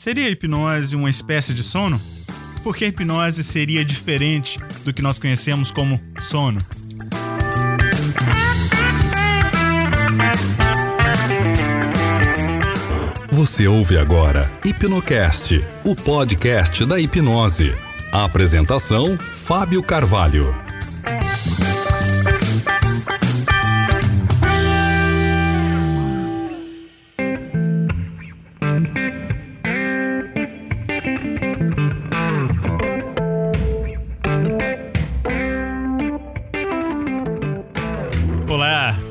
Seria a hipnose uma espécie de sono? Porque a hipnose seria diferente do que nós conhecemos como sono. Você ouve agora Hipnocast, o podcast da hipnose. A apresentação: Fábio Carvalho.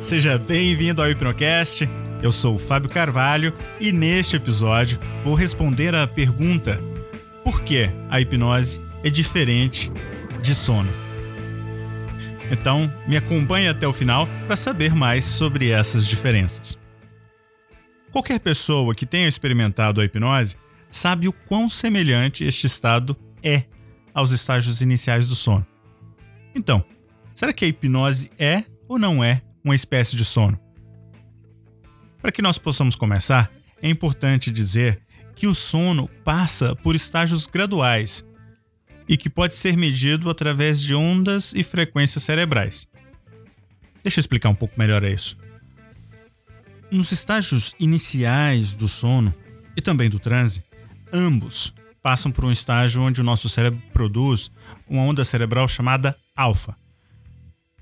Seja bem-vindo ao Hipnocast. Eu sou o Fábio Carvalho e neste episódio vou responder a pergunta: por que a hipnose é diferente de sono? Então, me acompanhe até o final para saber mais sobre essas diferenças. Qualquer pessoa que tenha experimentado a hipnose sabe o quão semelhante este estado é aos estágios iniciais do sono. Então, será que a hipnose é ou não é uma espécie de sono? Para que nós possamos começar, é importante dizer que o sono passa por estágios graduais e que pode ser medido através de ondas e frequências cerebrais. Deixa eu explicar um pouco melhor isso. Nos estágios iniciais do sono e também do transe, ambos passam por um estágio onde o nosso cérebro produz uma onda cerebral chamada alfa.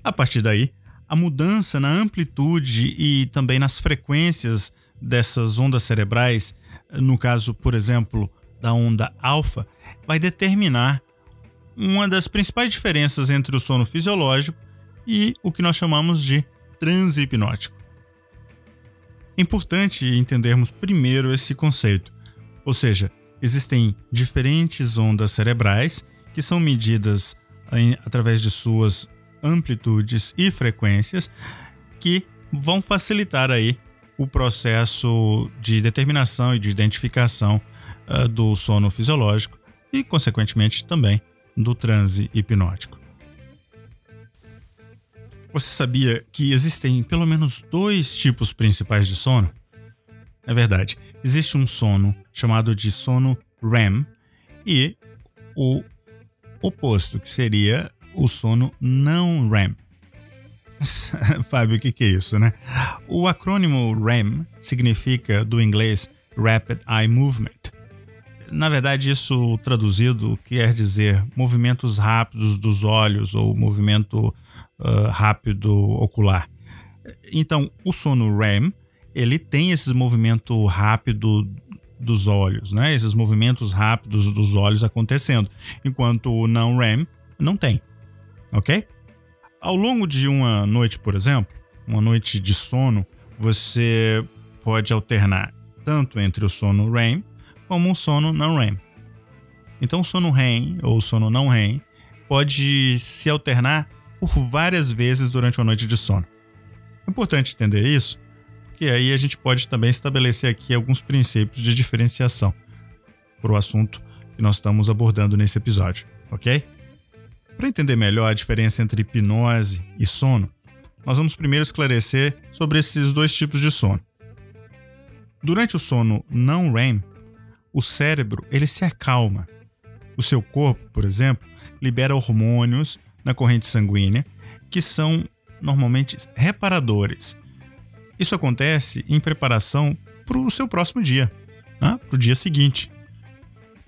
A partir daí, a mudança na amplitude e também nas frequências dessas ondas cerebrais, no caso, por exemplo, da onda alfa, vai determinar uma das principais diferenças entre o sono fisiológico e o que nós chamamos de transe hipnótico. É importante entendermos primeiro esse conceito, ou seja, existem diferentes ondas cerebrais que são medidas em, através de suas amplitudes e frequências que vão facilitar aí o processo de determinação e de identificação uh, do sono fisiológico e, consequentemente, também do transe hipnótico. Você sabia que existem pelo menos dois tipos principais de sono? É verdade. Existe um sono chamado de sono REM e o oposto, que seria o sono não REM. Fábio, o que, que é isso, né? O acrônimo REM significa, do inglês, Rapid Eye Movement. Na verdade, isso traduzido quer dizer movimentos rápidos dos olhos ou movimento uh, rápido ocular. Então, o sono REM, ele tem esse movimento rápido dos olhos, né? Esses movimentos rápidos dos olhos acontecendo, enquanto o não REM não tem ok? Ao longo de uma noite, por exemplo, uma noite de sono, você pode alternar tanto entre o sono REM como o sono não REM. Então, o sono REM ou o sono não REM pode se alternar por várias vezes durante uma noite de sono. É importante entender isso, porque aí a gente pode também estabelecer aqui alguns princípios de diferenciação para o assunto que nós estamos abordando nesse episódio, ok? Para entender melhor a diferença entre hipnose e sono, nós vamos primeiro esclarecer sobre esses dois tipos de sono. Durante o sono não REM, o cérebro ele se acalma. O seu corpo, por exemplo, libera hormônios na corrente sanguínea que são normalmente reparadores. Isso acontece em preparação para o seu próximo dia, né? para o dia seguinte.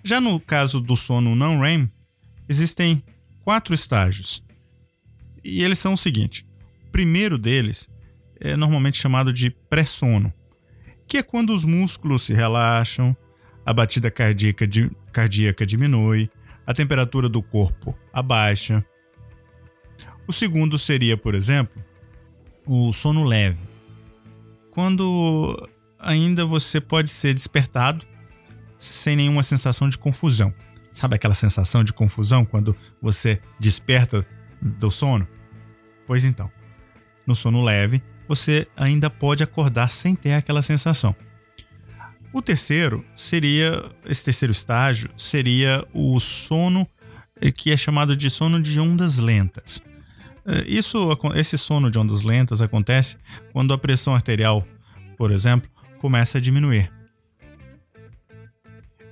Já no caso do sono não REM, existem quatro estágios. E eles são o seguinte: o primeiro deles é normalmente chamado de pré-sono, que é quando os músculos se relaxam, a batida cardíaca, di cardíaca diminui, a temperatura do corpo abaixa. O segundo seria, por exemplo, o sono leve, quando ainda você pode ser despertado sem nenhuma sensação de confusão. Sabe aquela sensação de confusão quando você desperta do sono? Pois então, no sono leve, você ainda pode acordar sem ter aquela sensação. O terceiro seria, esse terceiro estágio seria o sono eh, que é chamado de sono de ondas lentas. Eh, isso, esse sono de ondas lentas acontece quando a pressão arterial, por exemplo, começa a diminuir.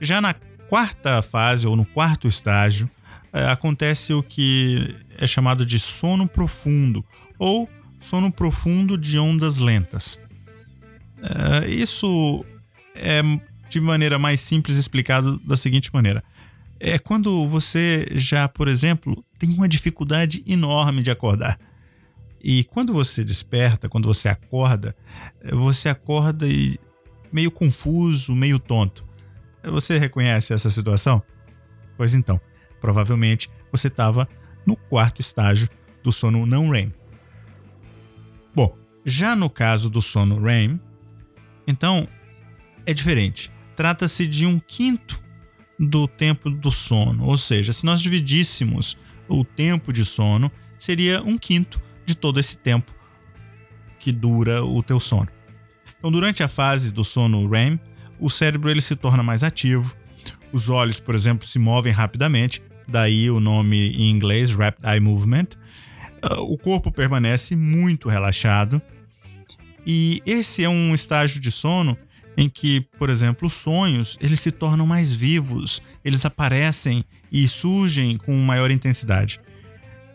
Já na quarta fase ou no quarto estágio, é, acontece o que é chamado de sono profundo ou sono profundo de ondas lentas. É, isso é de maneira mais simples explicado da seguinte maneira: é quando você já, por exemplo, tem uma dificuldade enorme de acordar. E quando você desperta, quando você acorda, você acorda meio confuso, meio tonto. Você reconhece essa situação? Pois então, provavelmente você estava no quarto estágio do sono não REM. Bom, já no caso do sono REM, então é diferente. Trata-se de um quinto do tempo do sono, ou seja, se nós dividíssemos o tempo de sono, seria um quinto de todo esse tempo que dura o teu sono. Então, durante a fase do sono REM, o cérebro ele se torna mais ativo, os olhos, por exemplo, se movem rapidamente, daí o nome em inglês Rapid Eye Movement. Ah, o corpo permanece muito relaxado e esse é um estágio de sono em que, por exemplo, os sonhos eles se tornam mais vivos, eles aparecem e surgem com maior intensidade.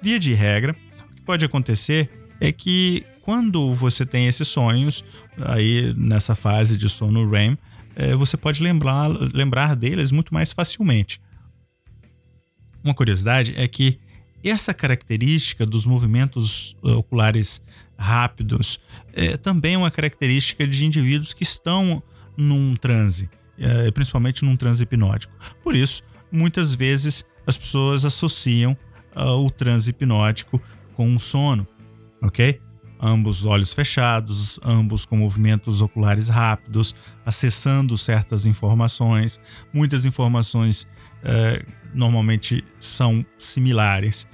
Via de regra, o que pode acontecer é que quando você tem esses sonhos, aí nessa fase de sono REM, é, você pode lembrar, lembrar deles muito mais facilmente. Uma curiosidade é que essa característica dos movimentos eh, oculares rápidos é também uma característica de indivíduos que estão num transe, é, principalmente num transe hipnótico. Por isso, muitas vezes as pessoas associam uh, o transe hipnótico com o sono, ok? Ambos olhos fechados, ambos com movimentos oculares rápidos, acessando certas informações, muitas informações uh, normalmente são similares.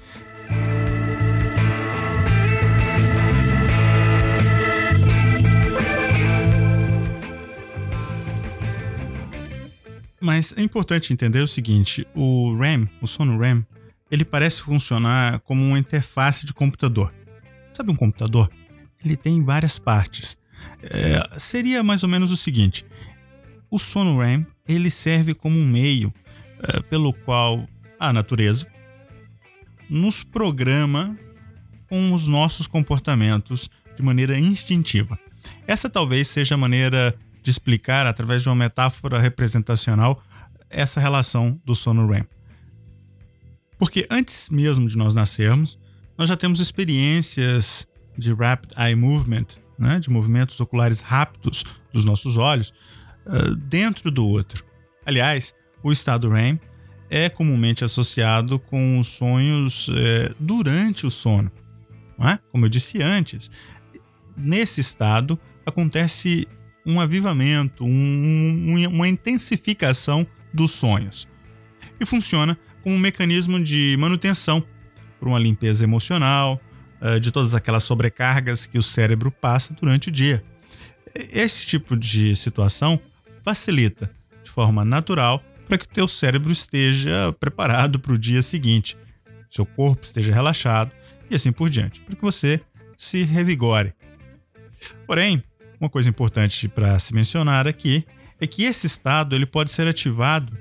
Mas é importante entender o seguinte: o RAM, o sono RAM, ele parece funcionar como uma interface de computador. Sabe um computador? Ele tem várias partes. É, seria mais ou menos o seguinte: o sono RAM ele serve como um meio é, pelo qual a natureza nos programa com os nossos comportamentos de maneira instintiva. Essa talvez seja a maneira de explicar, através de uma metáfora representacional, essa relação do sono REM. Porque antes mesmo de nós nascermos, nós já temos experiências de rapid eye movement, né, de movimentos oculares rápidos dos nossos olhos, uh, dentro do outro. Aliás, o estado REM é comumente associado com os sonhos é, durante o sono. É? Como eu disse antes, nesse estado acontece um avivamento, um, uma intensificação dos sonhos. E funciona como um mecanismo de manutenção para uma limpeza emocional, eh, de todas aquelas sobrecargas que o cérebro passa durante o dia. Esse tipo de situação facilita de forma natural para que o teu cérebro esteja preparado para o dia seguinte, seu corpo esteja relaxado e assim por diante, para que você se revigore. Porém, uma coisa importante para se mencionar aqui é que esse estado ele pode ser ativado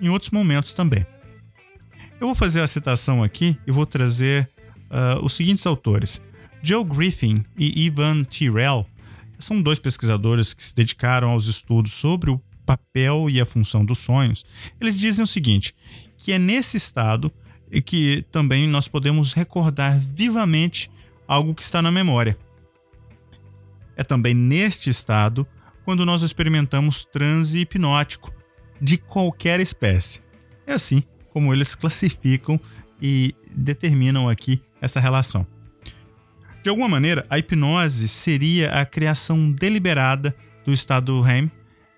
em outros momentos também. Eu vou fazer a citação aqui e vou trazer uh, os seguintes autores. Joe Griffin e Ivan Tyrrell são dois pesquisadores que se dedicaram aos estudos sobre o papel e a função dos sonhos. Eles dizem o seguinte: que é nesse estado que também nós podemos recordar vivamente algo que está na memória. É também neste estado quando nós experimentamos transe hipnótico de qualquer espécie. É assim como eles classificam e determinam aqui essa relação. De alguma maneira, a hipnose seria a criação deliberada do estado REM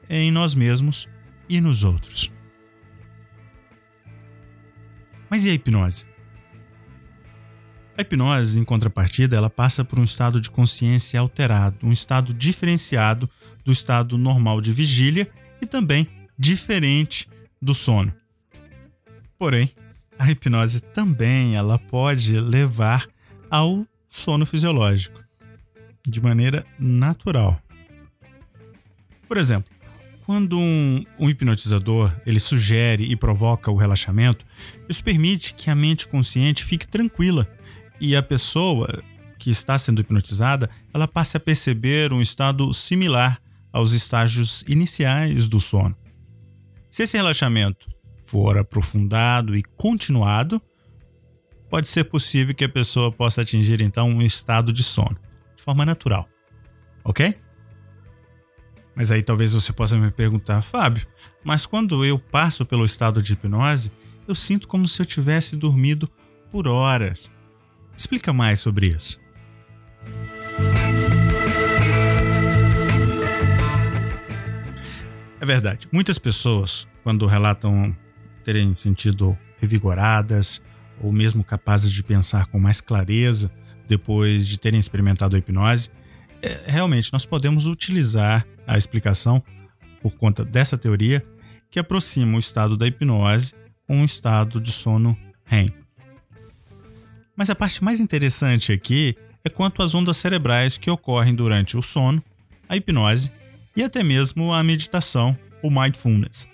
em nós mesmos e nos outros. Mas e a hipnose? A hipnose, em contrapartida, ela passa por um estado de consciência alterado, um estado diferenciado do estado normal de vigília e também diferente do sono. Porém, a hipnose também ela pode levar ao sono fisiológico de maneira natural. Por exemplo, quando um, um, hipnotizador ele sugere e provoca o relaxamento, isso permite que a mente consciente fique tranquila e a pessoa que está sendo hipnotizada ela passe a perceber um estado similar aos estágios iniciais do sono. Se esse relaxamento for aprofundado e continuado, pode ser possível que a pessoa possa atingir então um estado de sono de forma natural. Ok? Mas aí talvez você possa me perguntar, Fábio, mas quando eu passo pelo estado de hipnose, eu sinto como se eu tivesse dormido por horas. Explica mais sobre isso. É verdade. Muitas pessoas, quando relatam terem sentido revigoradas ou mesmo capazes de pensar com mais clareza depois de terem experimentado a hipnose, é, realmente nós podemos utilizar a explicação por conta dessa teoria que aproxima o estado da hipnose com o estado de sono REM. Mas a parte mais interessante aqui é quanto às ondas cerebrais que ocorrem durante o sono, a hipnose e até mesmo a meditação ou mindfulness.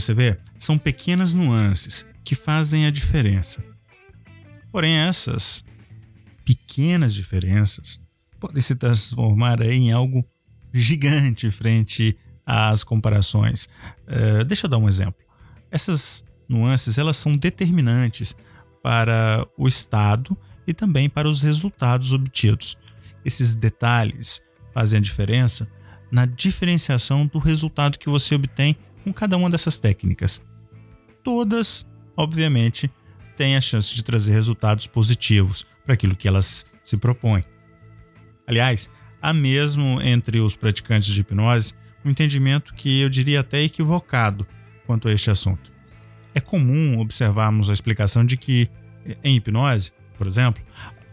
Você vê, são pequenas nuances que fazem a diferença. Porém, essas pequenas diferenças podem se transformar em algo gigante frente às comparações. Uh, deixa eu dar um exemplo. Essas nuances elas são determinantes para o estado e também para os resultados obtidos. Esses detalhes fazem a diferença na diferenciação do resultado que você obtém com cada uma dessas técnicas. Todas, obviamente, têm a chance de trazer resultados positivos para aquilo que elas se propõem. Aliás, há mesmo entre os praticantes de hipnose um entendimento que eu diria até equivocado quanto a este assunto. É comum observarmos a explicação de que em hipnose, por exemplo,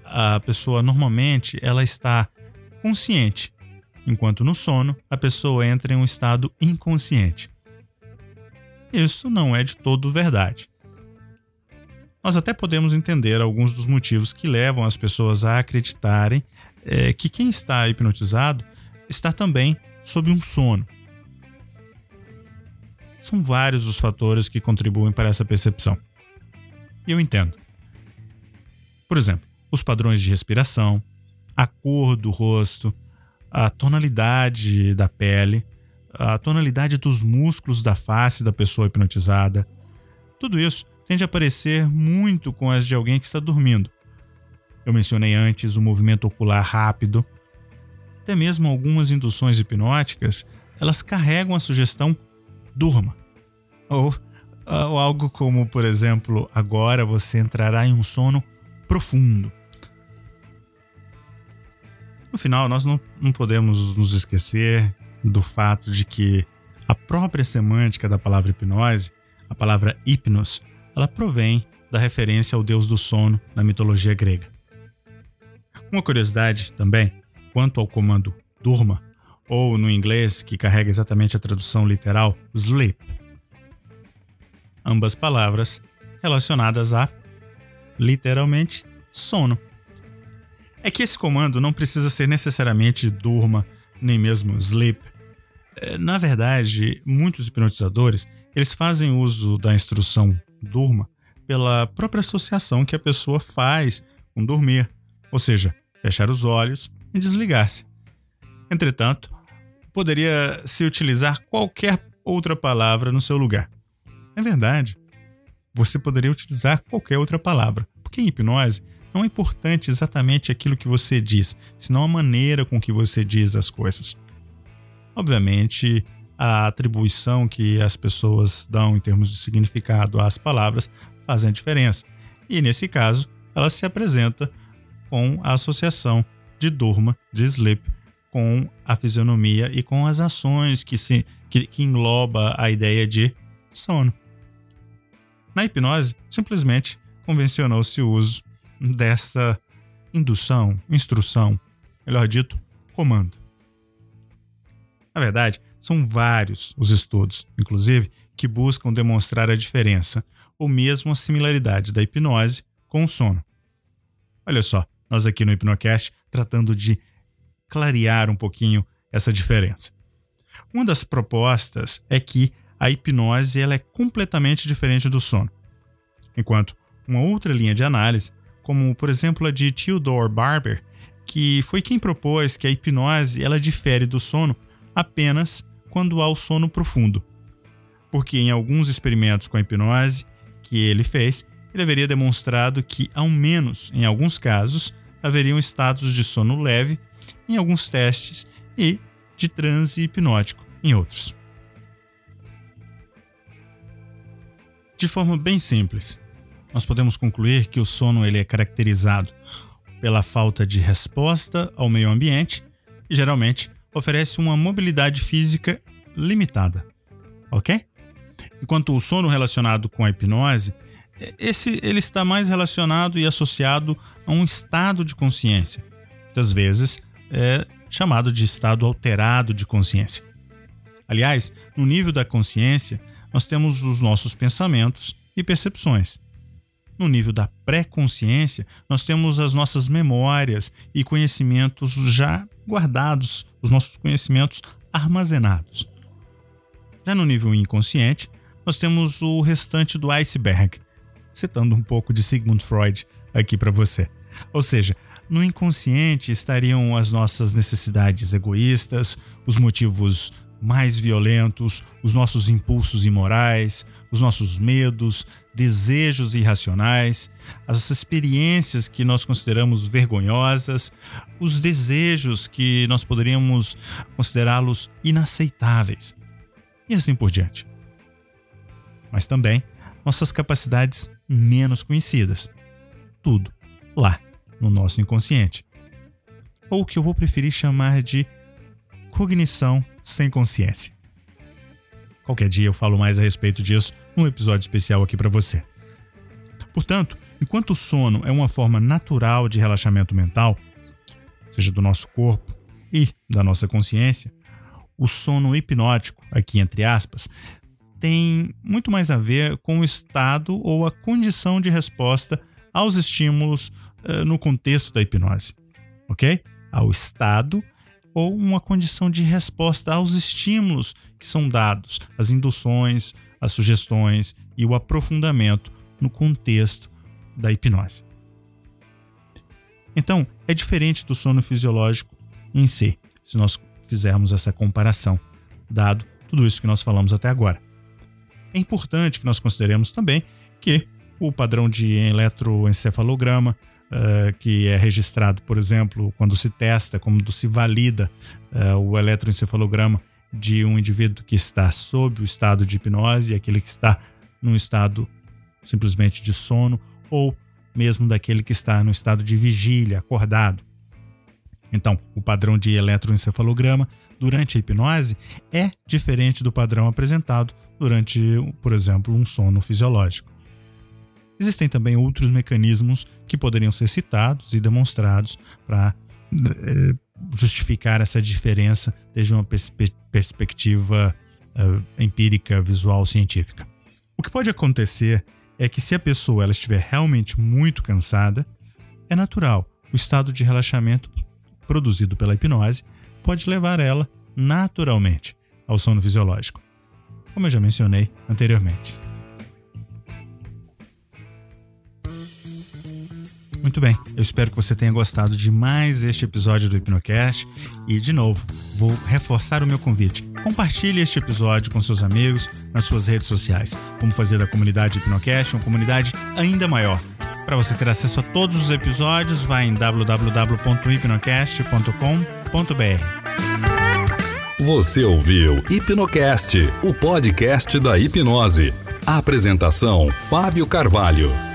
a pessoa normalmente ela está consciente, enquanto no sono a pessoa entra em um estado inconsciente. Isso não é de todo verdade. Nós até podemos entender alguns dos motivos que levam as pessoas a acreditarem é, que quem está hipnotizado está também sob um sono. São vários os fatores que contribuem para essa percepção. E eu entendo. Por exemplo, os padrões de respiração, a cor do rosto, a tonalidade da pele, a tonalidade dos músculos da face da pessoa hipnotizada. Tudo isso tende a aparecer muito com as de alguém que está dormindo. Eu mencionei antes o movimento ocular rápido. Até mesmo algumas induções hipnóticas, elas carregam a sugestão durma. Ou, ou algo como, por exemplo, agora você entrará em um sono profundo. No final, nós não, não podemos nos esquecer do fato de que a própria semântica da palavra hipnose, a palavra hipnos, ela provém da referência ao deus do sono na mitologia grega. Uma curiosidade também, quanto ao comando durma, ou no inglês, que carrega exatamente a tradução literal, sleep. Ambas palavras relacionadas a, literalmente, sono. É que esse comando não precisa ser necessariamente durma, nem mesmo sleep. É, na verdade, muitos hipnotizadores eles fazem uso da instrução durma pela própria associação que a pessoa faz com dormir ou seja, fechar os olhos e desligar-se. Entretanto, poderia se utilizar qualquer outra palavra no seu lugar. É verdade. Você poderia utilizar qualquer outra palavra, porque em hipnose não é importante exatamente aquilo que você diz, senão a maneira com que você diz as coisas. Obviamente, a atribuição que as pessoas dão em termos de significado às palavras fazem a diferença. E nesse caso, ela se apresenta com a associação de durma, de sleep, com a fisionomia e com as ações que, se, que, que engloba a ideia de sono. Na hipnose, simplesmente convencionou-se o uso desta indução, instrução, melhor dito, comando. Na verdade, são vários os estudos, inclusive, que buscam demonstrar a diferença ou mesmo a similaridade da hipnose com o sono. Olha só, nós aqui no Hipnocast tratando de clarear um pouquinho essa diferença. Uma das propostas é que a hipnose ela é completamente diferente do sono. Enquanto uma outra linha de análise, como por exemplo a de Theodore Barber, que foi quem propôs que a hipnose ela difere do sono apenas quando há o sono profundo. Porque em alguns experimentos com a hipnose que ele fez, ele haveria demonstrado que, ao menos em alguns casos, haveriam estados de sono leve em alguns testes e de transe hipnótico em outros. De forma bem simples, nós podemos concluir que o sono ele é caracterizado pela falta de resposta ao meio ambiente e geralmente oferece uma mobilidade física limitada, ok? Enquanto o sono relacionado com a hipnose, esse ele está mais relacionado e associado a um estado de consciência, muitas vezes é chamado de estado alterado de consciência. Aliás, no nível da consciência, nós temos os nossos pensamentos e percepções. No nível da pré-consciência, nós temos as nossas memórias e conhecimentos já guardados, os nossos conhecimentos armazenados. Já no nível inconsciente, nós temos o restante do iceberg, citando um pouco de Sigmund Freud aqui para você. Ou seja, no inconsciente estariam as nossas necessidades egoístas, os motivos mais violentos, os nossos impulsos imorais, os nossos medos, desejos irracionais, as experiências que nós consideramos vergonhosas, os desejos que nós poderíamos considerá-los inaceitáveis, e assim por diante. Mas também nossas capacidades menos conhecidas. Tudo lá no nosso inconsciente. Ou o que eu vou preferir chamar de cognição sem consciência. Qualquer dia eu falo mais a respeito disso num episódio especial aqui para você. Portanto, enquanto o sono é uma forma natural de relaxamento mental, seja do nosso corpo e da nossa consciência, o sono hipnótico, aqui entre aspas, tem muito mais a ver com o estado ou a condição de resposta aos estímulos uh, no contexto da hipnose, ok? Ao estado ou uma condição de resposta aos estímulos que são dados, as induções, as sugestões e o aprofundamento no contexto da hipnose. Então, é diferente do sono fisiológico em si, se nós fizermos essa comparação, dado tudo isso que nós falamos até agora. É importante que nós consideremos também que o padrão de eletroencefalograma, uh, que é registrado, por exemplo, quando se testa, quando se valida uh, o eletroencefalograma de um indivíduo que está sob o estado de hipnose aquele que está num estado simplesmente de sono ou mesmo daquele que está no estado de vigília, acordado. Então, o padrão de eletroencefalograma durante a hipnose é diferente do padrão apresentado durante, por exemplo, um sono fisiológico. Existem também outros mecanismos que poderiam ser citados e demonstrados para eh, justificar essa diferença desde uma perspe perspectiva uh, empírica, visual, científica. O que pode acontecer é que se a pessoa ela estiver realmente muito cansada, é natural. O estado de relaxamento produzido pela hipnose pode levar ela naturalmente ao sono fisiológico como eu já mencionei anteriormente. Muito bem, eu espero que você tenha gostado de mais este episódio do Hipnocast e, de novo, vou reforçar o meu convite. Compartilhe este episódio com seus amigos nas suas redes sociais. Vamos fazer da comunidade Hipnocast uma comunidade ainda maior. Para você ter acesso a todos os episódios, vá em www.hipnocast.com.br. Você ouviu Hipnocast, o podcast da hipnose. A apresentação: Fábio Carvalho.